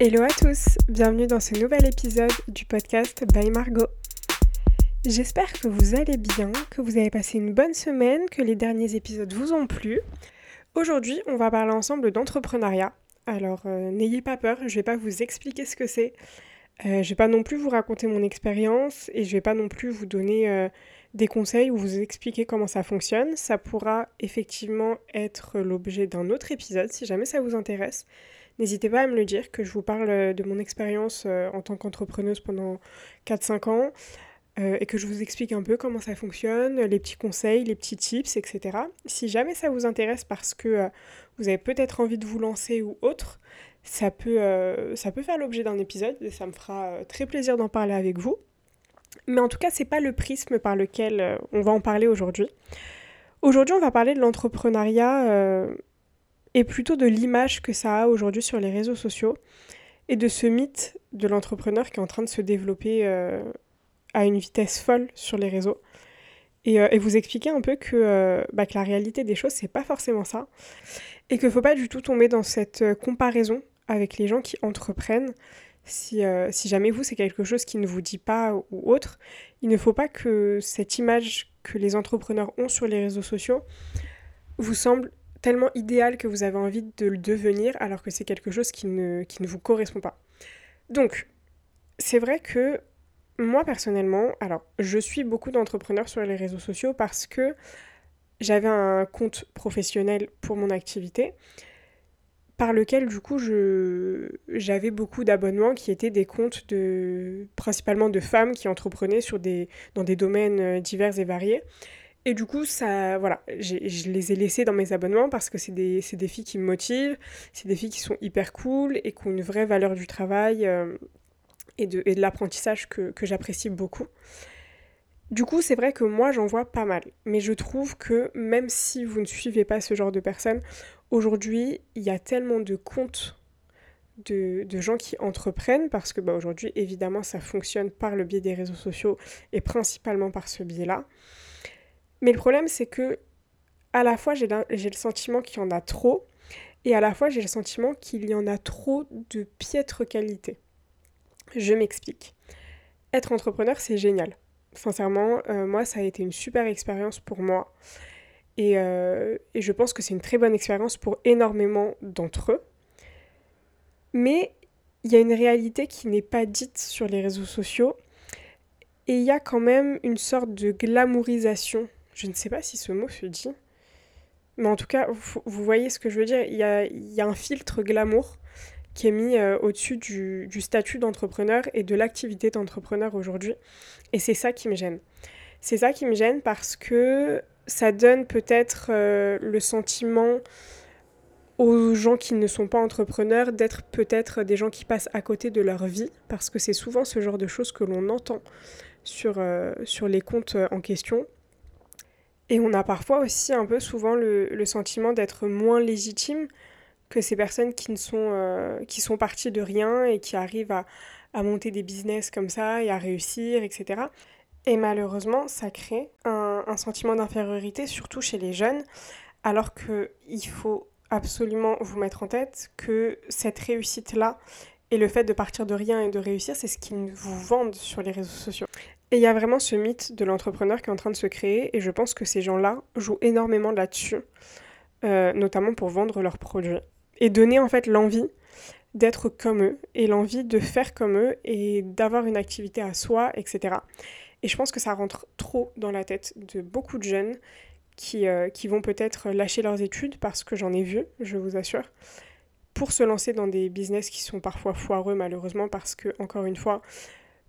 Hello à tous, bienvenue dans ce nouvel épisode du podcast By Margot. J'espère que vous allez bien, que vous avez passé une bonne semaine, que les derniers épisodes vous ont plu. Aujourd'hui, on va parler ensemble d'entrepreneuriat. Alors, euh, n'ayez pas peur, je vais pas vous expliquer ce que c'est. Euh, je vais pas non plus vous raconter mon expérience et je vais pas non plus vous donner euh, des conseils ou vous expliquer comment ça fonctionne. Ça pourra effectivement être l'objet d'un autre épisode si jamais ça vous intéresse. N'hésitez pas à me le dire, que je vous parle de mon expérience en tant qu'entrepreneuse pendant 4-5 ans et que je vous explique un peu comment ça fonctionne, les petits conseils, les petits tips, etc. Si jamais ça vous intéresse parce que vous avez peut-être envie de vous lancer ou autre, ça peut, euh, ça peut faire l'objet d'un épisode et ça me fera euh, très plaisir d'en parler avec vous. Mais en tout cas, c'est pas le prisme par lequel euh, on va en parler aujourd'hui. Aujourd'hui, on va parler de l'entrepreneuriat et plutôt de l'image que ça a aujourd'hui sur les réseaux sociaux et de ce mythe de l'entrepreneur qui est en train de se développer à une vitesse folle sur les réseaux. Et, vous expliquer un peu que, bah, que la réalité des choses, c'est pas forcément ça. Et qu'il faut pas du tout tomber dans cette comparaison avec les gens qui entreprennent. Si, euh, si jamais vous, c'est quelque chose qui ne vous dit pas ou autre, il ne faut pas que cette image que les entrepreneurs ont sur les réseaux sociaux vous semble tellement idéale que vous avez envie de le devenir alors que c'est quelque chose qui ne, qui ne vous correspond pas. Donc, c'est vrai que moi personnellement, alors je suis beaucoup d'entrepreneurs sur les réseaux sociaux parce que j'avais un compte professionnel pour mon activité par lequel du coup je j'avais beaucoup d'abonnements qui étaient des comptes de principalement de femmes qui entreprenaient sur des dans des domaines euh, divers et variés. Et du coup, ça, voilà, je les ai laissés dans mes abonnements parce que c'est des, des, filles qui me motivent, c'est des filles qui sont hyper cool et qui ont une vraie valeur du travail euh, et de, et de l'apprentissage que, que j'apprécie beaucoup. Du coup, c'est vrai que moi, j'en vois pas mal. Mais je trouve que même si vous ne suivez pas ce genre de personnes, Aujourd'hui, il y a tellement de comptes de, gens qui entreprennent, parce que bah, aujourd'hui, évidemment, ça fonctionne par le biais des réseaux sociaux et principalement par ce biais-là. Mais le problème, c'est que à la fois, j'ai le sentiment qu'il y en a trop, et à la fois, j'ai le sentiment qu'il y en a trop de piètre qualité. Je m'explique. Être entrepreneur, c'est génial. Sincèrement, euh, moi, ça a été une super expérience pour moi. Euh, et, je pense que c'est une très bonne expérience pour énormément d'entre eux. Mais il y a une réalité qui n'est pas dite sur les réseaux sociaux. Et il y a quand même une sorte de glamourisation. Je ne sais pas si ce mot se dit. Mais en tout cas, vous, voyez ce que je veux dire. Il y a, un filtre glamour qui est mis euh, au-dessus du, statut d'entrepreneur et de l'activité d'entrepreneur aujourd'hui. Et c'est ça qui me gêne. C'est ça qui me gêne parce que ça donne peut-être euh, le sentiment aux gens qui ne sont pas entrepreneurs d'être peut-être des gens qui passent à côté de leur vie, parce que c'est souvent ce genre de choses que l'on entend sur, euh, sur les comptes en question. Et on a parfois aussi un peu souvent le, sentiment d'être moins légitime que ces personnes qui, ne sont, qui sont parties de rien et qui arrivent à, à monter des business comme ça et à réussir, etc. Et malheureusement, ça crée un, sentiment d'infériorité, surtout chez les jeunes, alors qu'il faut absolument vous mettre en tête que cette réussite-là et le fait de partir de rien et de réussir, c'est ce qu'ils vous vendent sur les réseaux sociaux. Et il y a vraiment ce mythe de l'entrepreneur qui est en train de se créer, et je pense que ces gens-là jouent énormément là-dessus, euh, notamment pour vendre leurs produits. Et donner en fait l'envie d'être comme eux, et l'envie de faire comme eux, et d'avoir une activité à soi, etc. Et je pense que ça rentre trop dans la tête de beaucoup de jeunes qui, euh, qui vont peut-être lâcher leurs études, parce que j'en ai vu, je vous assure, pour se lancer dans des business qui sont parfois foireux malheureusement, parce que, encore une fois,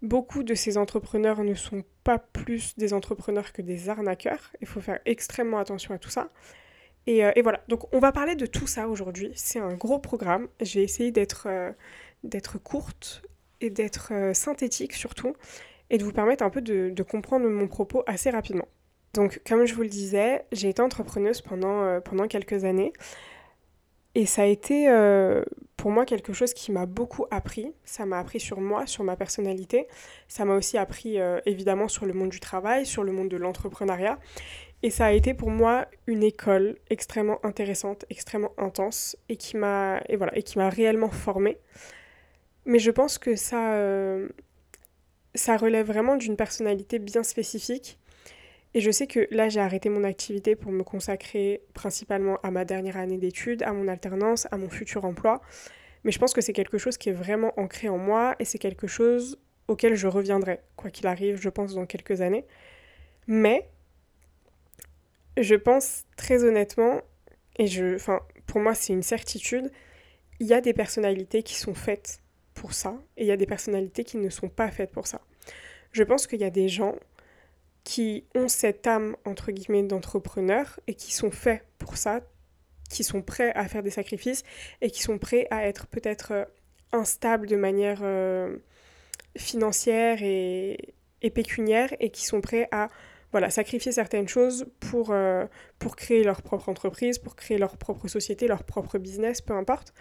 beaucoup de ces entrepreneurs ne sont pas plus des entrepreneurs que des arnaqueurs. Il faut faire extrêmement attention à tout ça. Et, euh, voilà, donc on va parler de tout ça aujourd'hui. C'est un gros programme. J'ai essayé d'être euh, courte et d'être synthétique surtout et de vous permettre un peu de, comprendre mon propos assez rapidement. Donc, comme je vous le disais, j'ai été entrepreneuse euh, pendant quelques années. Et ça a été euh, pour moi quelque chose qui m'a beaucoup appris. Ça m'a appris sur moi, sur ma personnalité. Ça m'a aussi appris euh, évidemment sur le monde du travail, sur le monde de l'entrepreneuriat. Et ça a été pour moi une école extrêmement intéressante, extrêmement intense et qui m'a et voilà, et qui m'a réellement formée. Mais je pense que ça, euh, ça relève vraiment d'une personnalité bien spécifique. Et je sais que là, j'ai arrêté mon activité pour me consacrer principalement à ma dernière année d'études, à mon alternance, à mon futur emploi. Mais je pense que c'est quelque chose qui est vraiment ancré en moi et c'est quelque chose auquel je reviendrai, quoi qu'il arrive, je pense, dans quelques années. Mais je pense très honnêtement, et je, pour moi c'est une certitude, il y a des personnalités qui sont faites pour ça et il y a des personnalités qui ne sont pas faites pour ça. Je pense qu'il y a des gens qui ont cette âme entre guillemets d'entrepreneur et qui sont faits pour ça, qui sont prêts à faire des sacrifices et qui sont prêts à être peut-être euh, instables de manière euh, financière et, et pécuniaire et qui sont prêts à voilà, sacrifier certaines choses pour, euh, pour créer leur propre entreprise, pour créer leur propre société, leur propre business, peu importe.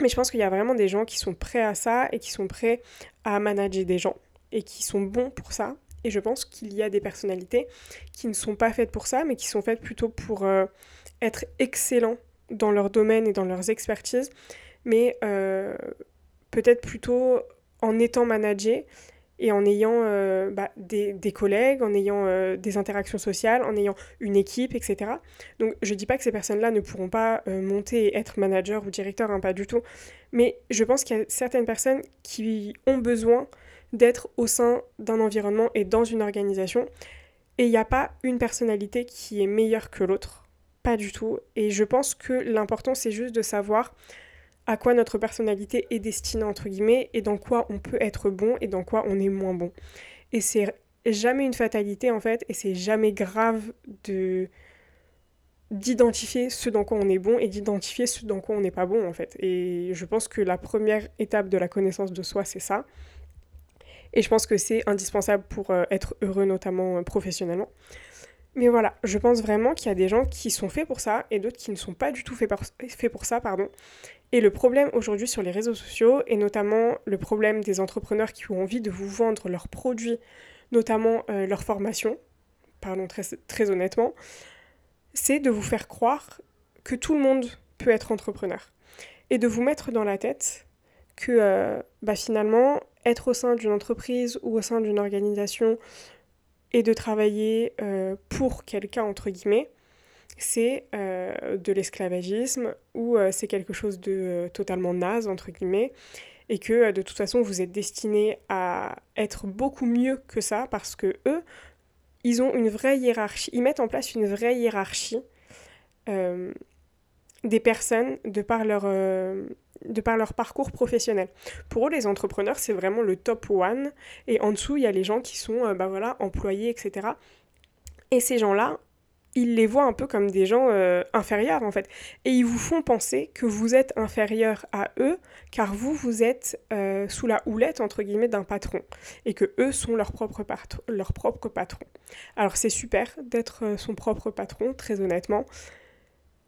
Mais je pense qu'il y a vraiment des gens qui sont prêts à ça et qui sont prêts à manager des gens et qui sont bons pour ça. Et je pense qu'il y a des personnalités qui ne sont pas faites pour ça, mais qui sont faites plutôt pour euh, être excellents dans leur domaine et dans leurs expertises, mais euh, peut-être plutôt en étant managés et en ayant euh, bah, des, collègues, en ayant des interactions sociales, en ayant une équipe, etc. Donc je ne dis pas que ces personnes-là ne pourront pas monter et être manager ou directeur, hein, pas du tout. Mais je pense qu'il y a certaines personnes qui ont besoin d'être au sein d'un environnement et dans une organisation. Et il n'y a pas une personnalité qui est meilleure que l'autre. Pas du tout. Et je pense que l'important, c'est juste de savoir à quoi notre personnalité est destinée, entre guillemets, et dans quoi on peut être bon et dans quoi on est moins bon. Et c'est jamais une fatalité, en fait, et c'est jamais grave de d'identifier ce dans quoi on est bon et d'identifier ce dans quoi on n'est pas bon en fait. Et je pense que la première étape de la connaissance de soi, c'est ça. Et je pense que c'est indispensable pour euh, être heureux, notamment euh, professionnellement. Mais voilà, je pense vraiment qu'il y a des gens qui sont faits pour ça et d'autres qui ne sont pas du tout faits, pour ça, pardon. Et le problème aujourd'hui sur les réseaux sociaux, et notamment le problème des entrepreneurs qui ont envie de vous vendre leurs produits, notamment euh, leurs formations, parlons très, très honnêtement, c'est de vous faire croire que tout le monde peut être entrepreneur. Et de vous mettre dans la tête que bah, finalement, être au sein d'une entreprise ou au sein d'une organisation et de travailler euh, pour quelqu'un, entre guillemets, c'est euh, de l'esclavagisme ou euh, c'est quelque chose de totalement naze, entre guillemets, et que de toute façon vous êtes destiné à être beaucoup mieux que ça parce que eux, ils ont une vraie hiérarchie, ils mettent en place une vraie hiérarchie des personnes de par leur, de par leur parcours professionnel. Pour eux, les entrepreneurs, c'est vraiment le top one, et en dessous, il y a les gens qui sont bah voilà, employés, etc. Et ces gens-là, ils les voient un peu comme des gens euh, inférieurs en fait. Et ils vous font penser que vous êtes inférieur à eux car vous, vous êtes euh, sous la houlette entre guillemets d'un patron et que eux sont leur propre, leur propre patron. Alors c'est super d'être euh, son propre patron, très honnêtement,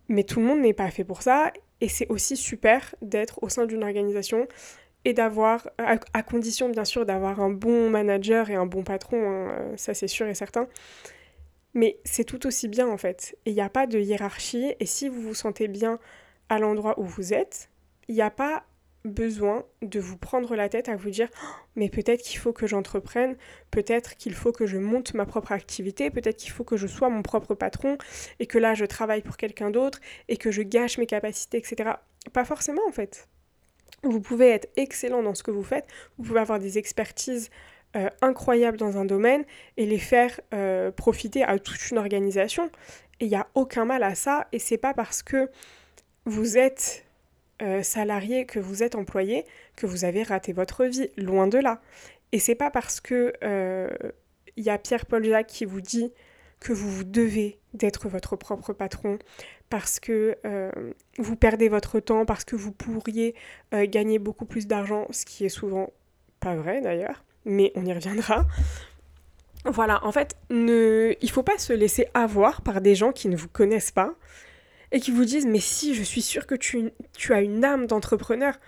mais tout le monde n'est pas fait pour ça et c'est aussi super d'être au sein d'une organisation et d'avoir, à, condition bien sûr d'avoir un bon manager et un bon patron, hein, ça c'est sûr et certain, mais c'est tout aussi bien en fait. Et il n'y a pas de hiérarchie. Et si vous vous sentez bien à l'endroit où vous êtes, il n'y a pas besoin de vous prendre la tête à vous dire mais peut-être qu'il faut que j'entreprenne, peut-être qu'il faut que je monte ma propre activité, peut-être qu'il faut que je sois mon propre patron et que là je travaille pour quelqu'un d'autre et que je gâche mes capacités, etc. Pas forcément en fait. Vous pouvez être excellent dans ce que vous faites, vous pouvez avoir des expertises euh, incroyables dans un domaine et les faire euh, profiter à toute une organisation. Et il n'y a aucun mal à ça. Et c'est pas parce que vous êtes euh, salarié, que vous êtes employé, que vous avez raté votre vie. Loin de là. Et c'est pas parce que il y a Pierre-Paul Jacques qui vous dit que vous, vous devez d'être votre propre patron, parce que vous perdez votre temps, parce que vous pourriez gagner beaucoup plus d'argent, ce qui est souvent pas vrai d'ailleurs mais on y reviendra. Voilà, en fait, ne... faut pas se laisser avoir par des gens qui ne vous connaissent pas et qui vous disent mais si je suis sûre que tu, as une âme d'entrepreneur.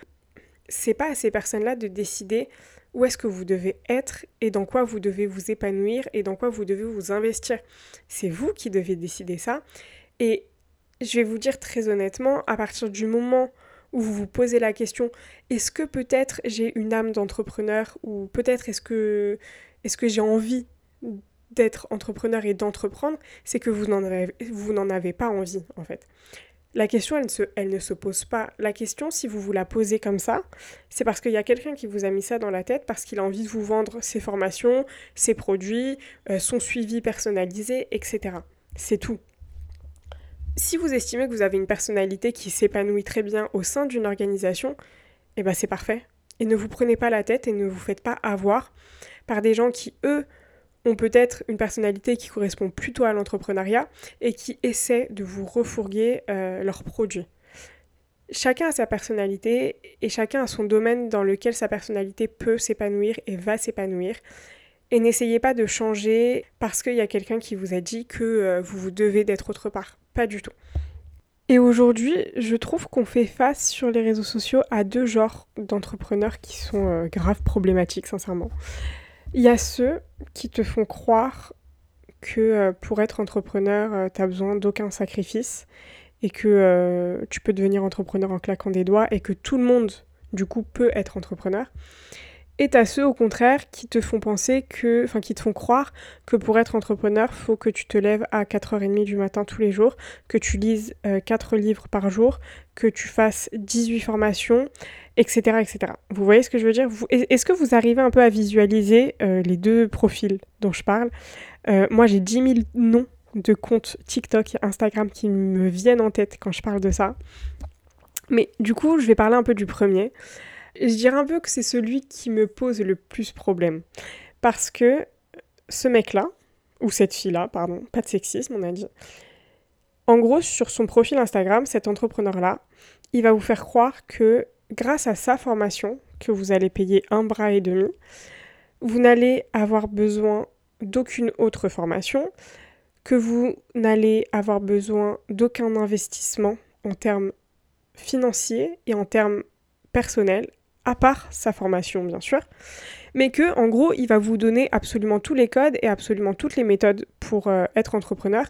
C'est pas à ces personnes-là de décider où est-ce que vous devez être et dans quoi vous devez vous épanouir et dans quoi vous devez vous investir. C'est vous qui devez décider ça. Et je vais vous dire très honnêtement, à partir du moment où vous vous posez la question est-ce que peut-être j'ai une âme d'entrepreneur ou peut-être est-ce que, que j'ai envie d'être entrepreneur et d'entreprendre, c'est que vous n'en avez, pas envie en fait. La question, elle, ne se pose pas. La question, si vous vous la posez comme ça, c'est parce qu'il y a quelqu'un qui vous a mis ça dans la tête, parce qu'il a envie de vous vendre ses formations, ses produits, euh, son suivi personnalisé, etc. C'est tout. Si vous estimez que vous avez une personnalité qui s'épanouit très bien au sein d'une organisation, eh ben c'est parfait. Et ne vous prenez pas la tête et ne vous faites pas avoir par des gens qui, eux, ont peut-être une personnalité qui correspond plutôt à l'entrepreneuriat et qui essaient de vous refourguer euh, leurs produits. Chacun a sa personnalité et chacun a son domaine dans lequel sa personnalité peut s'épanouir et va s'épanouir. Et n'essayez pas de changer parce qu'il y a quelqu'un qui vous a dit que euh, vous, vous devez d'être autre part. Pas du tout. Et aujourd'hui, je trouve qu'on fait face sur les réseaux sociaux à deux genres d'entrepreneurs qui sont euh, graves problématiques, sincèrement. Il y a ceux qui te font croire que euh, pour être entrepreneur, euh, tu n'as besoin d'aucun sacrifice et que euh, tu peux devenir entrepreneur en claquant des doigts et que tout le monde, du coup, peut être entrepreneur. Et t'as ceux au contraire qui te font penser que, enfin qui te font croire que pour être entrepreneur, faut que tu te lèves à 4h30 du matin tous les jours, que tu lises 4 livres par jour, que tu fasses 18 formations, etc., etc. Vous voyez ce que je veux dire? Est-ce que vous arrivez un peu à visualiser euh, les deux profils dont je parle? Euh, Moi, j'ai 10 000 noms de comptes TikTok et Instagram qui me viennent en tête quand je parle de ça. Mais du coup, je vais parler un peu du premier. Je dirais un peu que c'est celui qui me pose le plus problème. Parce que ce mec-là, ou cette fille-là, pardon, pas de sexisme, on a dit. En gros, sur son profil Instagram, cet entrepreneur-là, il va vous faire croire que grâce à sa formation, que vous allez payer un bras et demi, vous n'allez avoir besoin d'aucune autre formation, que vous n'allez avoir besoin d'aucun investissement en termes financiers et en termes personnels, à part sa formation bien sûr, mais que en gros il va vous donner absolument tous les codes et absolument toutes les méthodes pour euh, être entrepreneur,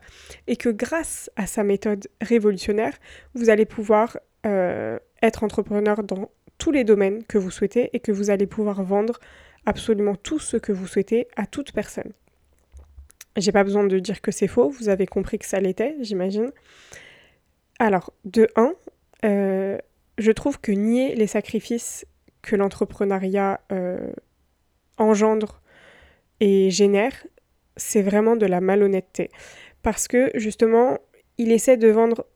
et que grâce à sa méthode révolutionnaire, vous allez pouvoir euh, être entrepreneur dans tous les domaines que vous souhaitez et que vous allez pouvoir vendre absolument tout ce que vous souhaitez à toute personne. J'ai pas besoin de dire que c'est faux, vous avez compris que ça l'était, j'imagine. Alors, de 1, euh, je trouve que nier les sacrifices que l'entrepreneuriat euh, engendre et génère, c'est vraiment de la malhonnêteté. Parce que justement, il essaie de vendre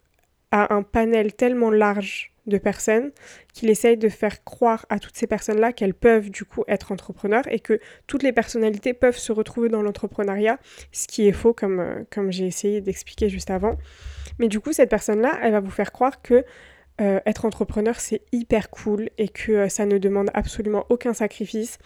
à un panel tellement large de personnes qu'il essaye de faire croire à toutes ces personnes-là qu'elles peuvent du coup être entrepreneurs et que toutes les personnalités peuvent se retrouver dans l'entrepreneuriat, ce qui est faux comme, euh, comme j'ai essayé d'expliquer juste avant. Mais du coup, cette personne-là, elle va vous faire croire que euh, être entrepreneur, c'est hyper cool et que euh, ça ne demande absolument aucun sacrifice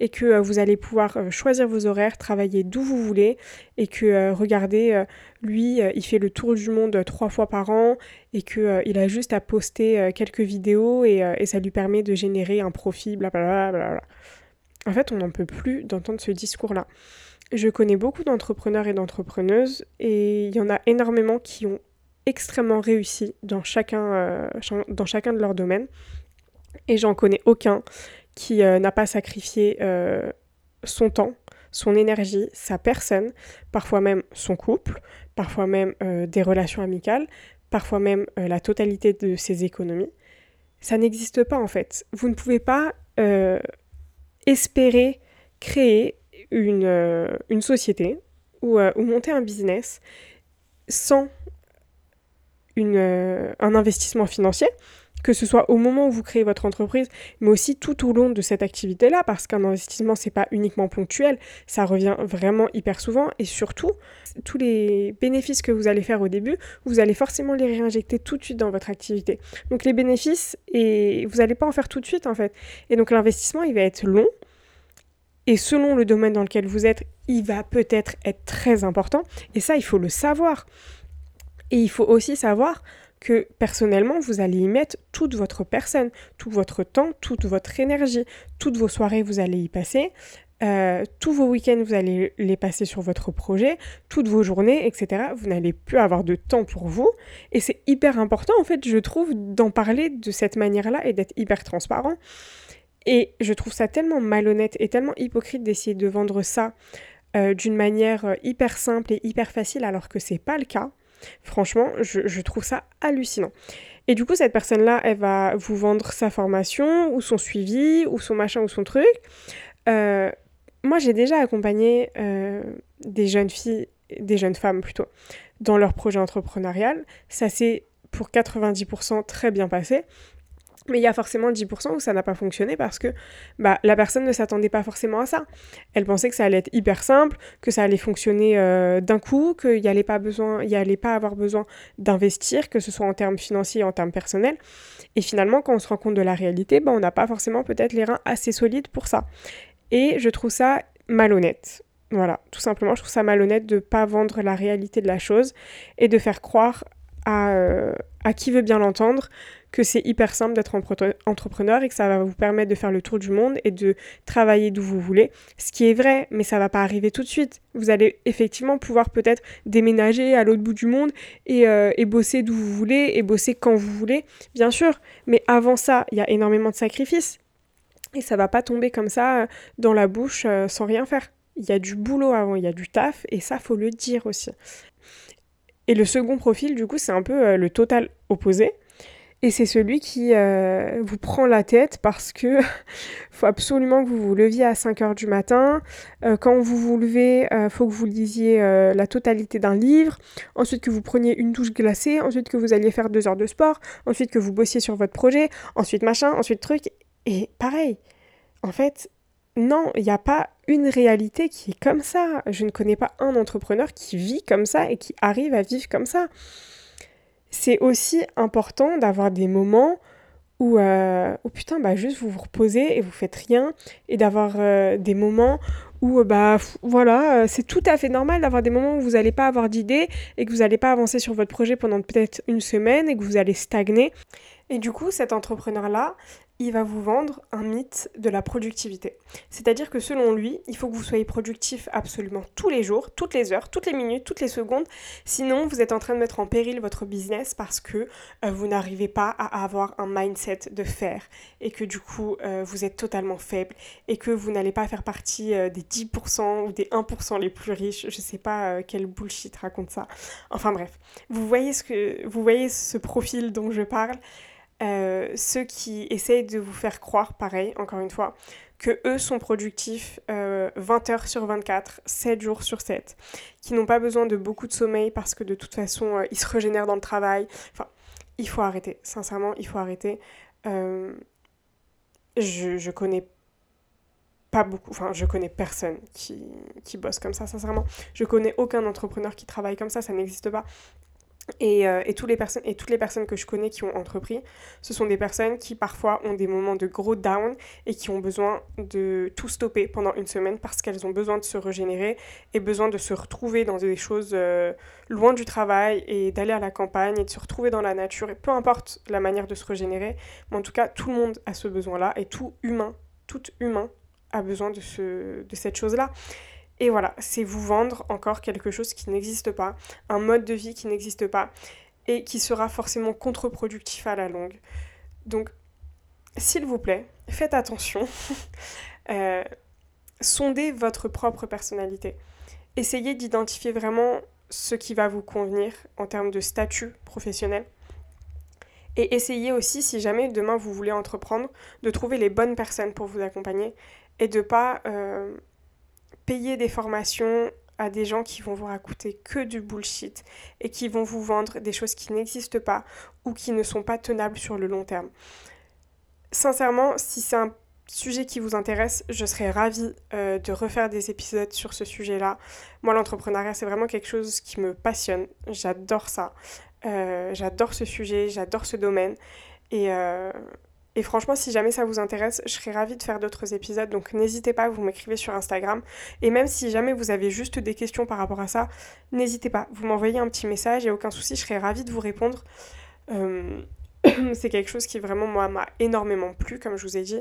et que euh, vous allez pouvoir choisir vos horaires, travailler d'où vous voulez et que regardez, lui, il fait le tour du monde trois fois par an et qu'il a juste à poster quelques vidéos et, et, ça lui permet de générer un profit, blablabla. En fait, on n'en peut plus d'entendre ce discours-là. Je connais beaucoup d'entrepreneurs et d'entrepreneuses et il y en a énormément qui ont extrêmement réussis dans chacun, euh, dans chacun de leurs domaines. Et j'en connais aucun qui euh, n'a pas sacrifié euh, son temps, son énergie, sa personne, parfois même son couple, parfois même des relations amicales, parfois même la totalité de ses économies. Ça n'existe pas en fait. Vous ne pouvez pas espérer créer une, une société ou, ou, monter un business sans euh, un investissement financier, que ce soit au moment où vous créez votre entreprise, mais aussi tout au long de cette activité-là, parce qu'un investissement, c'est pas uniquement ponctuel, ça revient vraiment hyper souvent, et surtout, tous les bénéfices que vous allez faire au début, vous allez forcément les réinjecter tout de suite dans votre activité. Donc les bénéfices, et vous n'allez pas en faire tout de suite, en fait. Et donc l'investissement, il va être long, et selon le domaine dans lequel vous êtes, il va peut-être être très important, et ça, il faut le savoir. Et il faut aussi savoir que personnellement, vous allez y mettre toute votre personne, tout votre temps, toute votre énergie, toutes vos soirées, vous allez y passer. Euh, tous vos week-ends, vous allez les passer sur votre projet, toutes vos journées, etc. Vous n'allez plus avoir de temps pour vous. Et c'est hyper important, en fait, je trouve, d'en parler de cette manière-là et d'être hyper transparent. Et je trouve ça tellement malhonnête et tellement hypocrite d'essayer de vendre ça euh, d'une manière euh, hyper simple et hyper facile alors que c'est pas le cas. Franchement, je, trouve ça hallucinant. Et du coup, cette personne-là, elle va vous vendre sa formation ou son suivi ou son machin ou son truc. Euh, moi, j'ai déjà accompagné des jeunes filles, des jeunes femmes plutôt, dans leur projet entrepreneurial. Ça s'est pour 90% très bien passé. Mais il y a forcément 10% où ça n'a pas fonctionné parce que bah, la personne ne s'attendait pas forcément à ça. Elle pensait que ça allait être hyper simple, que ça allait fonctionner euh, d'un coup, qu'il n'y allait, pas allait pas avoir besoin d'investir, que ce soit en termes financiers, en termes personnels. Et finalement, quand on se rend compte de la réalité, bah, on n'a pas forcément peut-être les reins assez solides pour ça. Et je trouve ça malhonnête. Voilà, tout simplement, je trouve ça malhonnête de ne pas vendre la réalité de la chose et de faire croire à, euh, à qui veut bien l'entendre que c'est hyper simple d'être entrepreneur et que ça va vous permettre de faire le tour du monde et de travailler d'où vous voulez. Ce qui est vrai, mais ça va pas arriver tout de suite. Vous allez effectivement pouvoir peut-être déménager à l'autre bout du monde et, euh, bosser d'où vous voulez et bosser quand vous voulez, bien sûr. Mais avant ça, il y a énormément de sacrifices. Et ça va pas tomber comme ça euh, dans la bouche euh, sans rien faire. Il y a du boulot avant, il y a du taf, et ça, faut le dire aussi. Et le second profil, du coup, c'est un peu le total opposé. Et c'est celui qui euh, vous prend la tête parce que faut absolument que vous vous leviez à 5 heures du matin. Euh, quand vous vous levez, euh, faut que vous lisiez la totalité d'un livre. Ensuite que vous preniez une douche glacée. Ensuite que vous alliez faire deux heures de sport. Ensuite que vous bossiez sur votre projet. Ensuite machin. Ensuite truc. Et pareil. En fait, non, il n'y a pas une réalité qui est comme ça. Je ne connais pas un entrepreneur qui vit comme ça et qui arrive à vivre comme ça c'est aussi important d'avoir des moments où, euh, putain, bah juste vous vous reposez et vous faites rien, et d'avoir euh, des moments où, bah voilà, euh, c'est tout à fait normal d'avoir des moments où vous n'allez pas avoir d'idées et que vous n'allez pas avancer sur votre projet pendant peut-être une semaine et que vous allez stagner. Et du coup, cet entrepreneur-là, il va vous vendre un mythe de la productivité. C'est-à-dire que selon lui, il faut que vous soyez productif absolument tous les jours, toutes les heures, toutes les minutes, toutes les secondes. Sinon, vous êtes en train de mettre en péril votre business parce que euh, vous n'arrivez pas à avoir un mindset de faire et que du coup, euh, vous êtes totalement faible et que vous n'allez pas faire partie euh, des 10% ou des 1% les plus riches. Je sais pas quel bullshit raconte ça. Enfin bref, vous voyez ce profil dont je parle. Euh, ceux qui essayent de vous faire croire, pareil, encore une fois, que eux sont productifs 20 euh, heures sur 24, 7 jours sur 7, qui n'ont pas besoin de beaucoup de sommeil parce que de toute façon, euh, ils se régénèrent dans le travail. Enfin, il faut arrêter, sincèrement, il faut arrêter. je, je connais pas beaucoup, enfin je connais personne qui, qui bosse comme ça, sincèrement. Je connais aucun entrepreneur qui travaille comme ça, ça n'existe pas. Euh, et, toutes les personnes, et toutes les personnes que je connais qui ont entrepris, ce sont des personnes qui parfois ont des moments de gros down et qui ont besoin de tout stopper pendant une semaine parce qu'elles ont besoin de se régénérer et besoin de se retrouver dans des choses euh, loin du travail et d'aller à la campagne et de se retrouver dans la nature. Et peu importe la manière de se régénérer, mais en tout cas, tout le monde a ce besoin-là et tout humain, tout humain a besoin de, ce, de cette chose-là. Et voilà, c'est vous vendre encore quelque chose qui n'existe pas, un mode de vie qui n'existe pas et qui sera forcément contre-productif à la longue. Donc, s'il vous plaît, faites attention. Euh, sondez votre propre personnalité. Essayez d'identifier vraiment ce qui va vous convenir en termes de statut professionnel. Et essayez aussi, si jamais demain vous voulez entreprendre, de trouver les bonnes personnes pour vous accompagner et de pas euh, payer des formations à des gens qui vont vous raconter que du bullshit et qui vont vous vendre des choses qui n'existent pas ou qui ne sont pas tenables sur le long terme. Sincèrement, si c'est un sujet qui vous intéresse, je serais ravie euh, de refaire des épisodes sur ce sujet-là. Moi, l'entrepreneuriat, c'est vraiment quelque chose qui me passionne. J'adore ça. Euh, j'adore ce sujet, j'adore ce domaine. Et, euh, et franchement, si jamais ça vous intéresse, je serais ravie de faire d'autres épisodes. Donc n'hésitez pas, vous m'écrivez sur Instagram. Et même si jamais vous avez juste des questions par rapport à ça, n'hésitez pas. Vous m'envoyez un petit message, et aucun souci, je serais ravie de vous répondre. Euh, c'est quelque chose qui vraiment, moi, m'a énormément plu, comme je vous ai dit,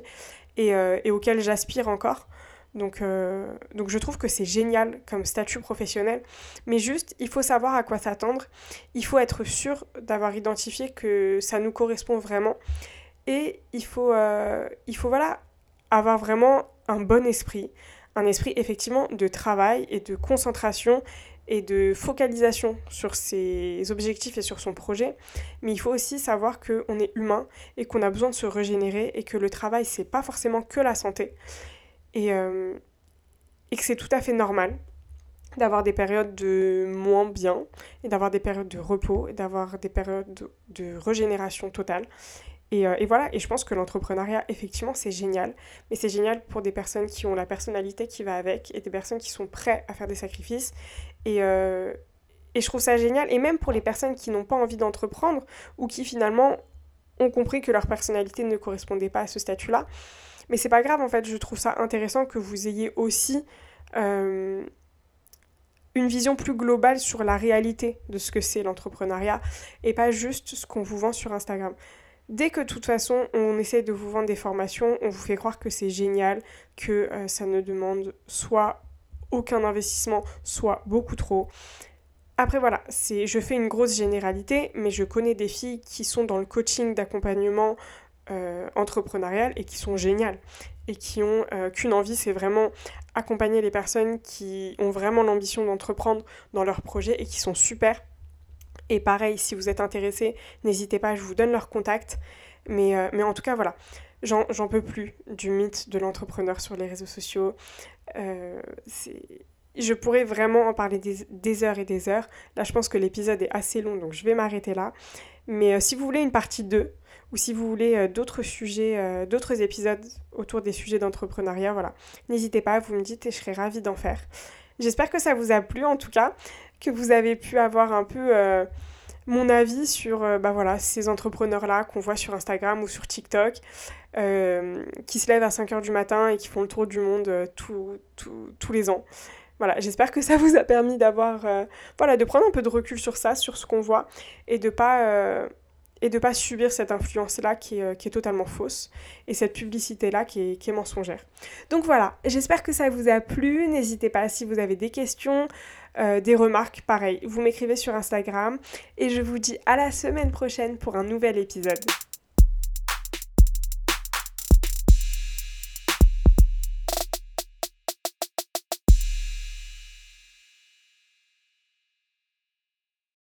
et, euh, auquel j'aspire encore. Donc, euh, donc je trouve que c'est génial comme statut professionnel. Mais juste, il faut savoir à quoi s'attendre. Il faut être sûr d'avoir identifié que ça nous correspond vraiment. Et il faut, euh, il faut voilà, avoir vraiment un bon esprit. Un esprit effectivement de travail et de concentration et de focalisation sur ses objectifs et sur son projet, mais il faut aussi savoir qu'on est humain et qu'on a besoin de se régénérer et que le travail c'est pas forcément que la santé. Et, euh, et que c'est tout à fait normal d'avoir des périodes de moins bien et d'avoir des périodes de repos et d'avoir des périodes de, de régénération totale euh, et, voilà, et je pense que l'entrepreneuriat, effectivement, c'est génial. Mais c'est génial pour des personnes qui ont la personnalité qui va avec et des personnes qui sont prêtes à faire des sacrifices. Et, euh, et je trouve ça génial. Et même pour les personnes qui n'ont pas envie d'entreprendre ou qui finalement ont compris que leur personnalité ne correspondait pas à ce statut-là. Mais c'est pas grave, en fait, je trouve ça intéressant que vous ayez aussi euh, une vision plus globale sur la réalité de ce que c'est l'entrepreneuriat et pas juste ce qu'on vous vend sur Instagram. Dès que de toute façon on essaie de vous vendre des formations, on vous fait croire que c'est génial, que euh, ça ne demande soit aucun investissement, soit beaucoup trop. Après voilà, c'est je fais une grosse généralité, mais je connais des filles qui sont dans le coaching d'accompagnement euh, entrepreneurial et qui sont géniales et qui ont euh, qu'une envie, c'est vraiment accompagner les personnes qui ont vraiment l'ambition d'entreprendre dans leur projet et qui sont super et pareil, si vous êtes intéressé, n'hésitez pas, je vous donne leur contact. Mais, euh, mais en tout cas, voilà, j'en peux plus du mythe de l'entrepreneur sur les réseaux sociaux. Euh, je pourrais vraiment en parler des, heures et des heures. Là, je pense que l'épisode est assez long, donc je vais m'arrêter là. Mais euh, si vous voulez une partie 2, ou si vous voulez d'autres sujets, d'autres épisodes autour des sujets d'entrepreneuriat, voilà, n'hésitez pas, vous me dites et je serai ravie d'en faire. J'espère que ça vous a plu en tout cas que vous avez pu avoir un peu euh, mon avis sur euh, bah voilà, ces entrepreneurs-là qu'on voit sur Instagram ou sur TikTok, euh, qui se lèvent à 5h du matin et qui font le tour du monde tous les ans. Voilà, j'espère que ça vous a permis d'avoir, voilà, de prendre un peu de recul sur ça, sur ce qu'on voit, et de pas et de pas subir cette influence-là qui, qui, est totalement fausse et cette publicité-là qui est, qui est, mensongère. Donc voilà, j'espère que ça vous a plu. N'hésitez pas si vous avez des questions, euh, des remarques, pareil, vous m'écrivez sur Instagram et je vous dis à la semaine prochaine pour un nouvel épisode.